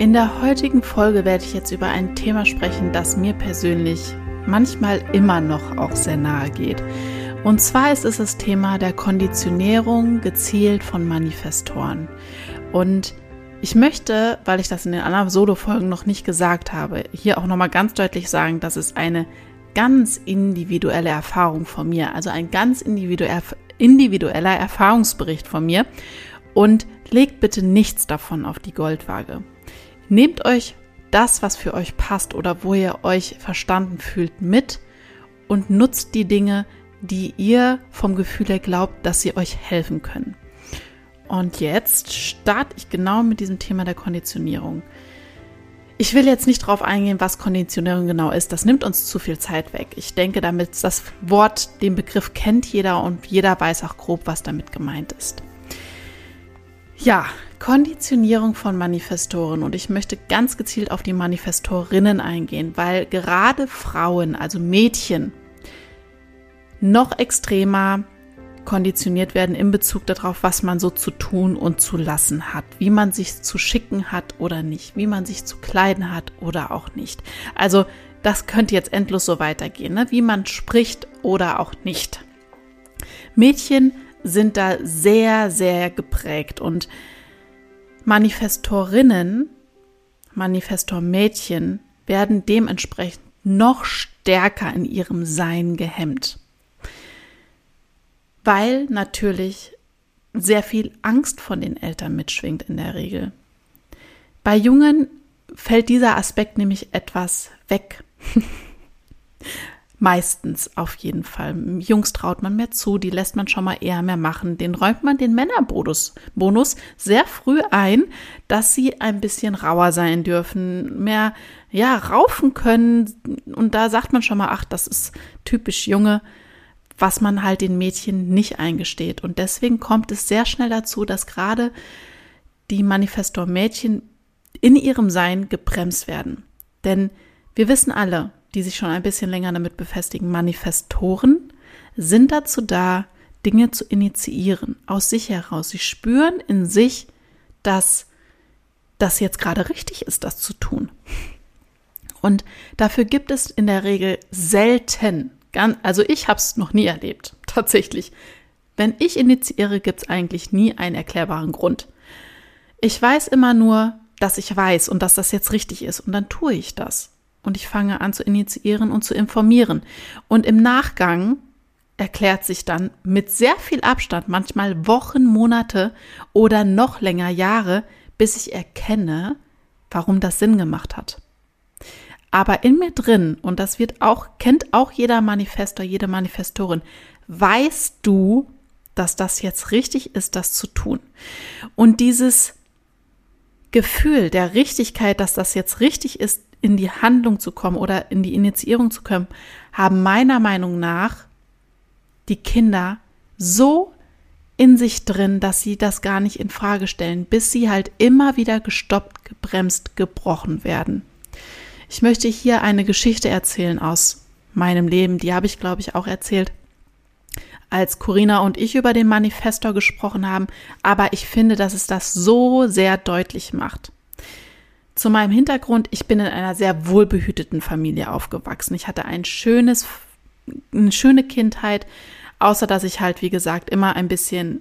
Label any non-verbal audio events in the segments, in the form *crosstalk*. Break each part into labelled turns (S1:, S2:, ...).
S1: In der heutigen Folge werde ich jetzt über ein Thema sprechen, das mir persönlich manchmal immer noch auch sehr nahe geht. Und zwar ist es das Thema der Konditionierung gezielt von Manifestoren. Und ich möchte, weil ich das in den anderen Solo-Folgen noch nicht gesagt habe, hier auch nochmal ganz deutlich sagen, dass es eine ganz individuelle Erfahrung von mir, also ein ganz individueller Erfahrungsbericht von mir. Und legt bitte nichts davon auf die Goldwaage. Nehmt euch das, was für euch passt oder wo ihr euch verstanden fühlt, mit und nutzt die Dinge, die ihr vom Gefühl her glaubt, dass sie euch helfen können. Und jetzt starte ich genau mit diesem Thema der Konditionierung. Ich will jetzt nicht darauf eingehen, was Konditionierung genau ist. Das nimmt uns zu viel Zeit weg. Ich denke, damit das Wort, den Begriff kennt jeder und jeder weiß auch grob, was damit gemeint ist. Ja, Konditionierung von Manifestoren und ich möchte ganz gezielt auf die Manifestorinnen eingehen, weil gerade Frauen, also Mädchen, noch extremer konditioniert werden in Bezug darauf, was man so zu tun und zu lassen hat, wie man sich zu schicken hat oder nicht, wie man sich zu kleiden hat oder auch nicht. Also das könnte jetzt endlos so weitergehen, ne? wie man spricht oder auch nicht. Mädchen sind da sehr, sehr geprägt und Manifestorinnen, Manifestormädchen werden dementsprechend noch stärker in ihrem Sein gehemmt. Weil natürlich sehr viel Angst von den Eltern mitschwingt in der Regel. Bei Jungen fällt dieser Aspekt nämlich etwas weg. *laughs* Meistens auf jeden Fall. Jungs traut man mehr zu, die lässt man schon mal eher mehr machen. Den räumt man den Männerbonus Bonus sehr früh ein, dass sie ein bisschen rauer sein dürfen, mehr ja raufen können. Und da sagt man schon mal, ach, das ist typisch Junge, was man halt den Mädchen nicht eingesteht. Und deswegen kommt es sehr schnell dazu, dass gerade die Manifestor-Mädchen in ihrem Sein gebremst werden. Denn wir wissen alle, die sich schon ein bisschen länger damit befestigen, Manifestoren sind dazu da, Dinge zu initiieren, aus sich heraus. Sie spüren in sich, dass das jetzt gerade richtig ist, das zu tun. Und dafür gibt es in der Regel selten, also ich habe es noch nie erlebt, *laughs* tatsächlich. Wenn ich initiiere, gibt es eigentlich nie einen erklärbaren Grund. Ich weiß immer nur, dass ich weiß und dass das jetzt richtig ist und dann tue ich das und ich fange an zu initiieren und zu informieren. Und im Nachgang erklärt sich dann mit sehr viel Abstand, manchmal Wochen, Monate oder noch länger Jahre, bis ich erkenne, warum das Sinn gemacht hat. Aber in mir drin, und das wird auch, kennt auch jeder Manifestor, jede Manifestorin, weißt du, dass das jetzt richtig ist, das zu tun. Und dieses Gefühl der Richtigkeit, dass das jetzt richtig ist, in die Handlung zu kommen oder in die Initiierung zu kommen, haben meiner Meinung nach die Kinder so in sich drin, dass sie das gar nicht in Frage stellen, bis sie halt immer wieder gestoppt, gebremst, gebrochen werden. Ich möchte hier eine Geschichte erzählen aus meinem Leben, die habe ich glaube ich auch erzählt, als Corinna und ich über den Manifestor gesprochen haben, aber ich finde, dass es das so sehr deutlich macht. Zu meinem Hintergrund, ich bin in einer sehr wohlbehüteten Familie aufgewachsen. Ich hatte ein schönes, eine schöne Kindheit, außer dass ich halt, wie gesagt, immer ein bisschen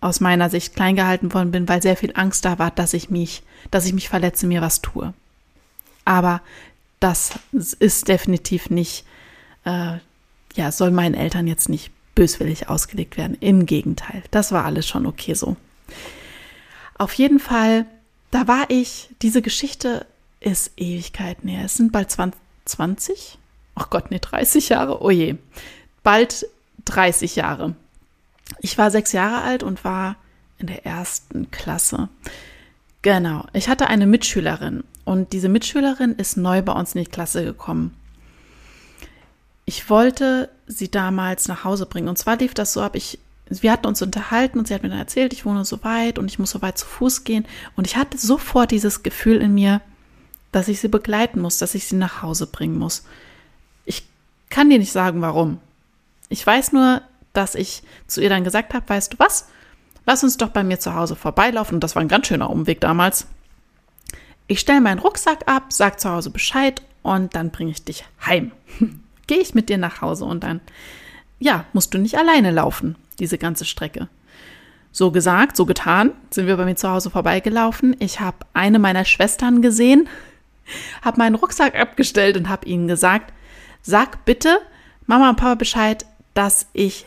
S1: aus meiner Sicht klein gehalten worden bin, weil sehr viel Angst da war, dass ich mich, dass ich mich verletze, mir was tue. Aber das ist definitiv nicht, äh, ja, soll meinen Eltern jetzt nicht böswillig ausgelegt werden. Im Gegenteil, das war alles schon okay so. Auf jeden Fall da war ich, diese Geschichte ist Ewigkeit näher. Es sind bald 20, ach Gott, nee, 30 Jahre, oh je, bald 30 Jahre. Ich war sechs Jahre alt und war in der ersten Klasse. Genau, ich hatte eine Mitschülerin und diese Mitschülerin ist neu bei uns in die Klasse gekommen. Ich wollte sie damals nach Hause bringen. Und zwar lief das so ab, ich wir hatten uns unterhalten und sie hat mir dann erzählt, ich wohne so weit und ich muss so weit zu Fuß gehen. Und ich hatte sofort dieses Gefühl in mir, dass ich sie begleiten muss, dass ich sie nach Hause bringen muss. Ich kann dir nicht sagen, warum. Ich weiß nur, dass ich zu ihr dann gesagt habe, weißt du was? Lass uns doch bei mir zu Hause vorbeilaufen. Und das war ein ganz schöner Umweg damals. Ich stelle meinen Rucksack ab, sag zu Hause Bescheid und dann bringe ich dich heim. *laughs* Gehe ich mit dir nach Hause und dann, ja, musst du nicht alleine laufen diese ganze Strecke. So gesagt, so getan, sind wir bei mir zu Hause vorbeigelaufen. Ich habe eine meiner Schwestern gesehen, *laughs* habe meinen Rucksack abgestellt und habe ihnen gesagt, sag bitte Mama und Papa Bescheid, dass ich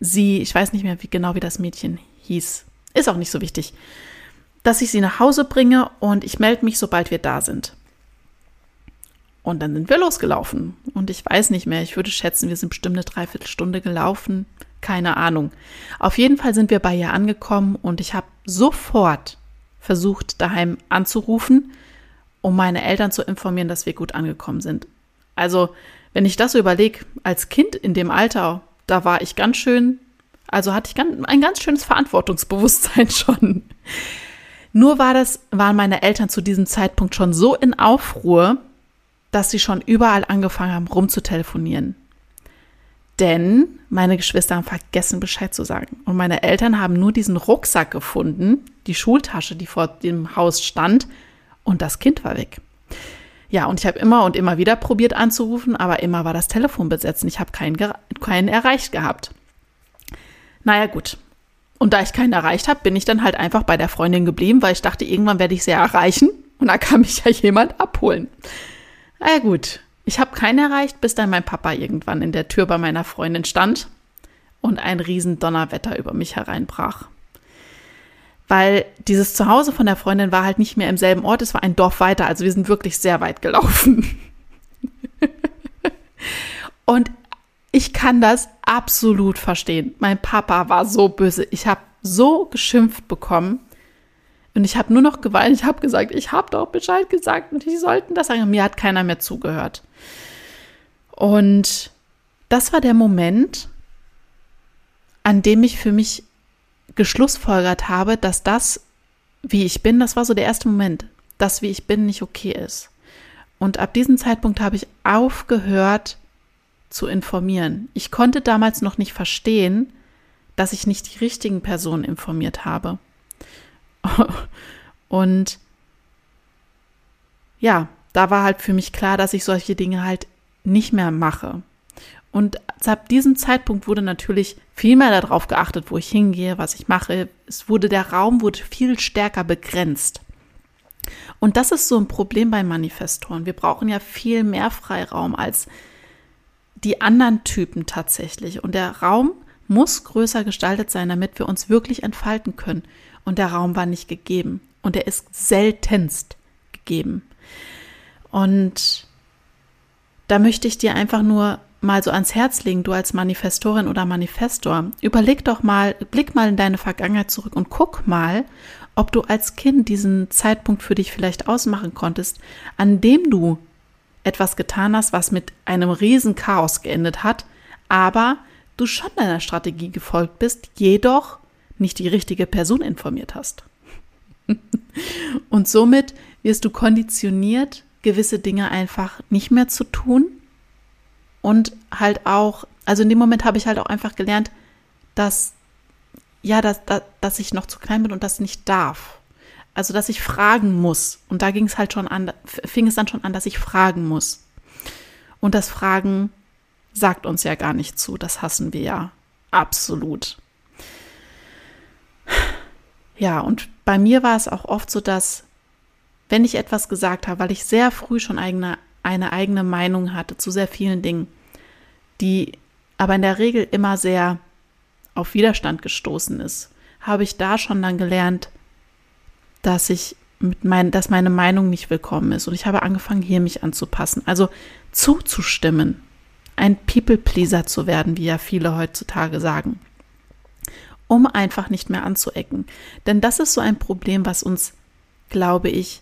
S1: sie, ich weiß nicht mehr wie genau wie das Mädchen hieß, ist auch nicht so wichtig, dass ich sie nach Hause bringe und ich melde mich, sobald wir da sind. Und dann sind wir losgelaufen. Und ich weiß nicht mehr, ich würde schätzen, wir sind bestimmt eine Dreiviertelstunde gelaufen. Keine Ahnung. Auf jeden Fall sind wir bei ihr angekommen und ich habe sofort versucht, daheim anzurufen, um meine Eltern zu informieren, dass wir gut angekommen sind. Also, wenn ich das überlege, als Kind in dem Alter, da war ich ganz schön, also hatte ich ein ganz schönes Verantwortungsbewusstsein *laughs* schon. Nur war das, waren meine Eltern zu diesem Zeitpunkt schon so in Aufruhr, dass sie schon überall angefangen haben, rumzutelefonieren. Denn meine Geschwister haben vergessen, Bescheid zu sagen. Und meine Eltern haben nur diesen Rucksack gefunden, die Schultasche, die vor dem Haus stand, und das Kind war weg. Ja, und ich habe immer und immer wieder probiert anzurufen, aber immer war das Telefon besetzt und ich habe keinen, keinen erreicht gehabt. Naja, gut. Und da ich keinen erreicht habe, bin ich dann halt einfach bei der Freundin geblieben, weil ich dachte, irgendwann werde ich sie erreichen und da kann mich ja jemand abholen. Naja, gut. Ich habe keinen erreicht, bis dann mein Papa irgendwann in der Tür bei meiner Freundin stand und ein riesen Donnerwetter über mich hereinbrach. Weil dieses Zuhause von der Freundin war halt nicht mehr im selben Ort, es war ein Dorf weiter, also wir sind wirklich sehr weit gelaufen. *laughs* und ich kann das absolut verstehen. Mein Papa war so böse. Ich habe so geschimpft bekommen. Und ich habe nur noch geweint. Ich habe gesagt, ich habe doch Bescheid gesagt und die sollten das sagen. Mir hat keiner mehr zugehört. Und das war der Moment, an dem ich für mich geschlussfolgert habe, dass das, wie ich bin, das war so der erste Moment, dass wie ich bin nicht okay ist. Und ab diesem Zeitpunkt habe ich aufgehört zu informieren. Ich konnte damals noch nicht verstehen, dass ich nicht die richtigen Personen informiert habe. *laughs* Und ja, da war halt für mich klar, dass ich solche Dinge halt nicht mehr mache. Und ab diesem Zeitpunkt wurde natürlich viel mehr darauf geachtet, wo ich hingehe, was ich mache. Es wurde, der Raum wurde viel stärker begrenzt. Und das ist so ein Problem bei Manifestoren. Wir brauchen ja viel mehr Freiraum als die anderen Typen tatsächlich. Und der Raum muss größer gestaltet sein, damit wir uns wirklich entfalten können. Und der Raum war nicht gegeben. Und er ist seltenst gegeben. Und da möchte ich dir einfach nur mal so ans Herz legen, du als Manifestorin oder Manifestor. Überleg doch mal, blick mal in deine Vergangenheit zurück und guck mal, ob du als Kind diesen Zeitpunkt für dich vielleicht ausmachen konntest, an dem du etwas getan hast, was mit einem riesen Chaos geendet hat, aber du schon deiner Strategie gefolgt bist, jedoch nicht die richtige Person informiert hast. *laughs* und somit wirst du konditioniert, gewisse Dinge einfach nicht mehr zu tun und halt auch, also in dem Moment habe ich halt auch einfach gelernt, dass ja, dass, dass, dass ich noch zu klein bin und das nicht darf. Also, dass ich fragen muss. Und da ging es halt schon an, fing es dann schon an, dass ich fragen muss. Und das Fragen sagt uns ja gar nicht zu. Das hassen wir ja. Absolut. Ja, und bei mir war es auch oft so, dass, wenn ich etwas gesagt habe, weil ich sehr früh schon eigene, eine eigene Meinung hatte zu sehr vielen Dingen, die aber in der Regel immer sehr auf Widerstand gestoßen ist, habe ich da schon dann gelernt, dass ich mit mein, dass meine Meinung nicht willkommen ist. Und ich habe angefangen, hier mich anzupassen. Also zuzustimmen, ein People-Pleaser zu werden, wie ja viele heutzutage sagen, um einfach nicht mehr anzuecken. Denn das ist so ein Problem, was uns, glaube ich,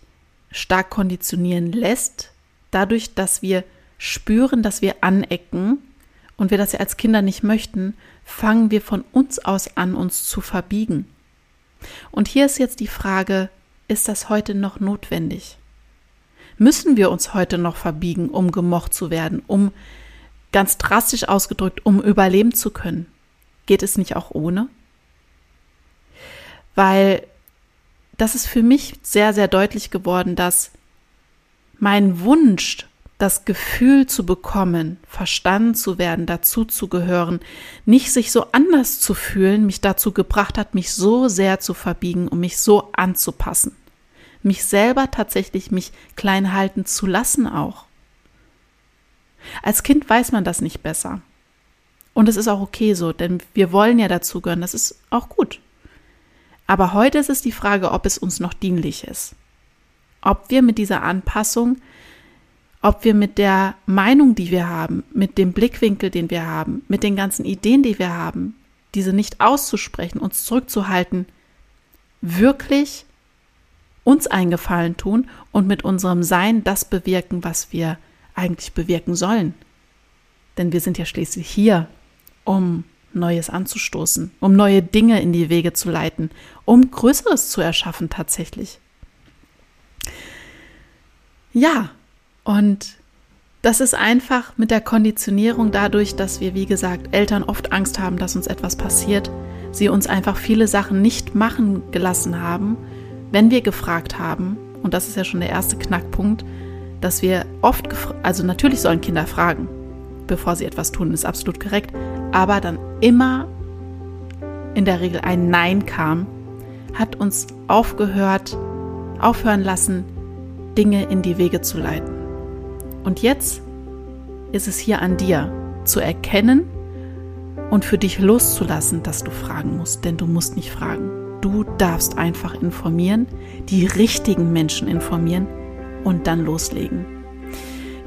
S1: stark konditionieren lässt, dadurch, dass wir spüren, dass wir anecken und wir das ja als Kinder nicht möchten, fangen wir von uns aus an, uns zu verbiegen. Und hier ist jetzt die Frage, ist das heute noch notwendig? Müssen wir uns heute noch verbiegen, um gemocht zu werden, um ganz drastisch ausgedrückt, um überleben zu können? Geht es nicht auch ohne? Weil das ist für mich sehr, sehr deutlich geworden, dass mein Wunsch das Gefühl zu bekommen, verstanden zu werden, dazu zu gehören, nicht sich so anders zu fühlen, mich dazu gebracht hat, mich so sehr zu verbiegen, um mich so anzupassen. Mich selber tatsächlich mich klein halten zu lassen auch. Als Kind weiß man das nicht besser. Und es ist auch okay so, denn wir wollen ja dazugehören, das ist auch gut. Aber heute ist es die Frage, ob es uns noch dienlich ist. Ob wir mit dieser Anpassung ob wir mit der Meinung, die wir haben, mit dem Blickwinkel, den wir haben, mit den ganzen Ideen, die wir haben, diese nicht auszusprechen, uns zurückzuhalten, wirklich uns eingefallen tun und mit unserem Sein das bewirken, was wir eigentlich bewirken sollen. Denn wir sind ja schließlich hier, um Neues anzustoßen, um neue Dinge in die Wege zu leiten, um Größeres zu erschaffen tatsächlich. Ja, und das ist einfach mit der Konditionierung dadurch, dass wir, wie gesagt, Eltern oft Angst haben, dass uns etwas passiert, sie uns einfach viele Sachen nicht machen gelassen haben, wenn wir gefragt haben. Und das ist ja schon der erste Knackpunkt, dass wir oft, also natürlich sollen Kinder fragen, bevor sie etwas tun, ist absolut korrekt, aber dann immer in der Regel ein Nein kam, hat uns aufgehört, aufhören lassen, Dinge in die Wege zu leiten. Und jetzt ist es hier an dir zu erkennen und für dich loszulassen, dass du fragen musst, denn du musst nicht fragen. Du darfst einfach informieren, die richtigen Menschen informieren und dann loslegen.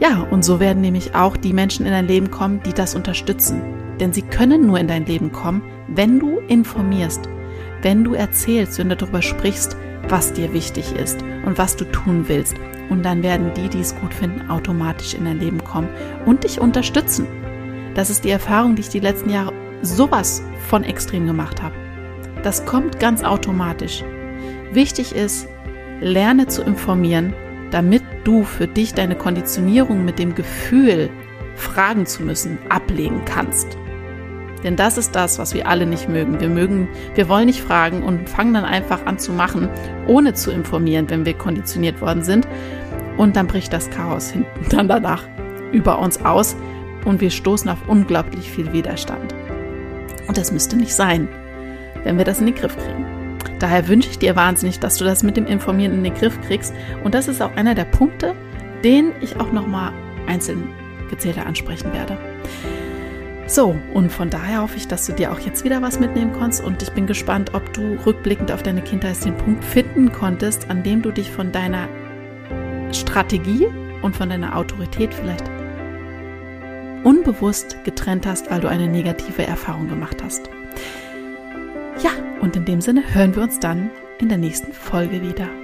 S1: Ja, und so werden nämlich auch die Menschen in dein Leben kommen, die das unterstützen. Denn sie können nur in dein Leben kommen, wenn du informierst, wenn du erzählst, wenn du darüber sprichst, was dir wichtig ist und was du tun willst und dann werden die, die es gut finden, automatisch in dein Leben kommen und dich unterstützen. Das ist die Erfahrung, die ich die letzten Jahre sowas von extrem gemacht habe. Das kommt ganz automatisch. Wichtig ist, lerne zu informieren, damit du für dich deine Konditionierung mit dem Gefühl, fragen zu müssen, ablegen kannst. Denn das ist das, was wir alle nicht mögen. Wir mögen, wir wollen nicht fragen und fangen dann einfach an zu machen, ohne zu informieren, wenn wir konditioniert worden sind. Und dann bricht das Chaos hinten *laughs* dann danach über uns aus und wir stoßen auf unglaublich viel Widerstand. Und das müsste nicht sein, wenn wir das in den Griff kriegen. Daher wünsche ich dir wahnsinnig, dass du das mit dem Informieren in den Griff kriegst. Und das ist auch einer der Punkte, den ich auch nochmal einzeln gezählter ansprechen werde. So, und von daher hoffe ich, dass du dir auch jetzt wieder was mitnehmen konntest und ich bin gespannt, ob du rückblickend auf deine Kindheit den Punkt finden konntest, an dem du dich von deiner Strategie und von deiner Autorität vielleicht unbewusst getrennt hast, weil du eine negative Erfahrung gemacht hast. Und in dem Sinne hören wir uns dann in der nächsten Folge wieder.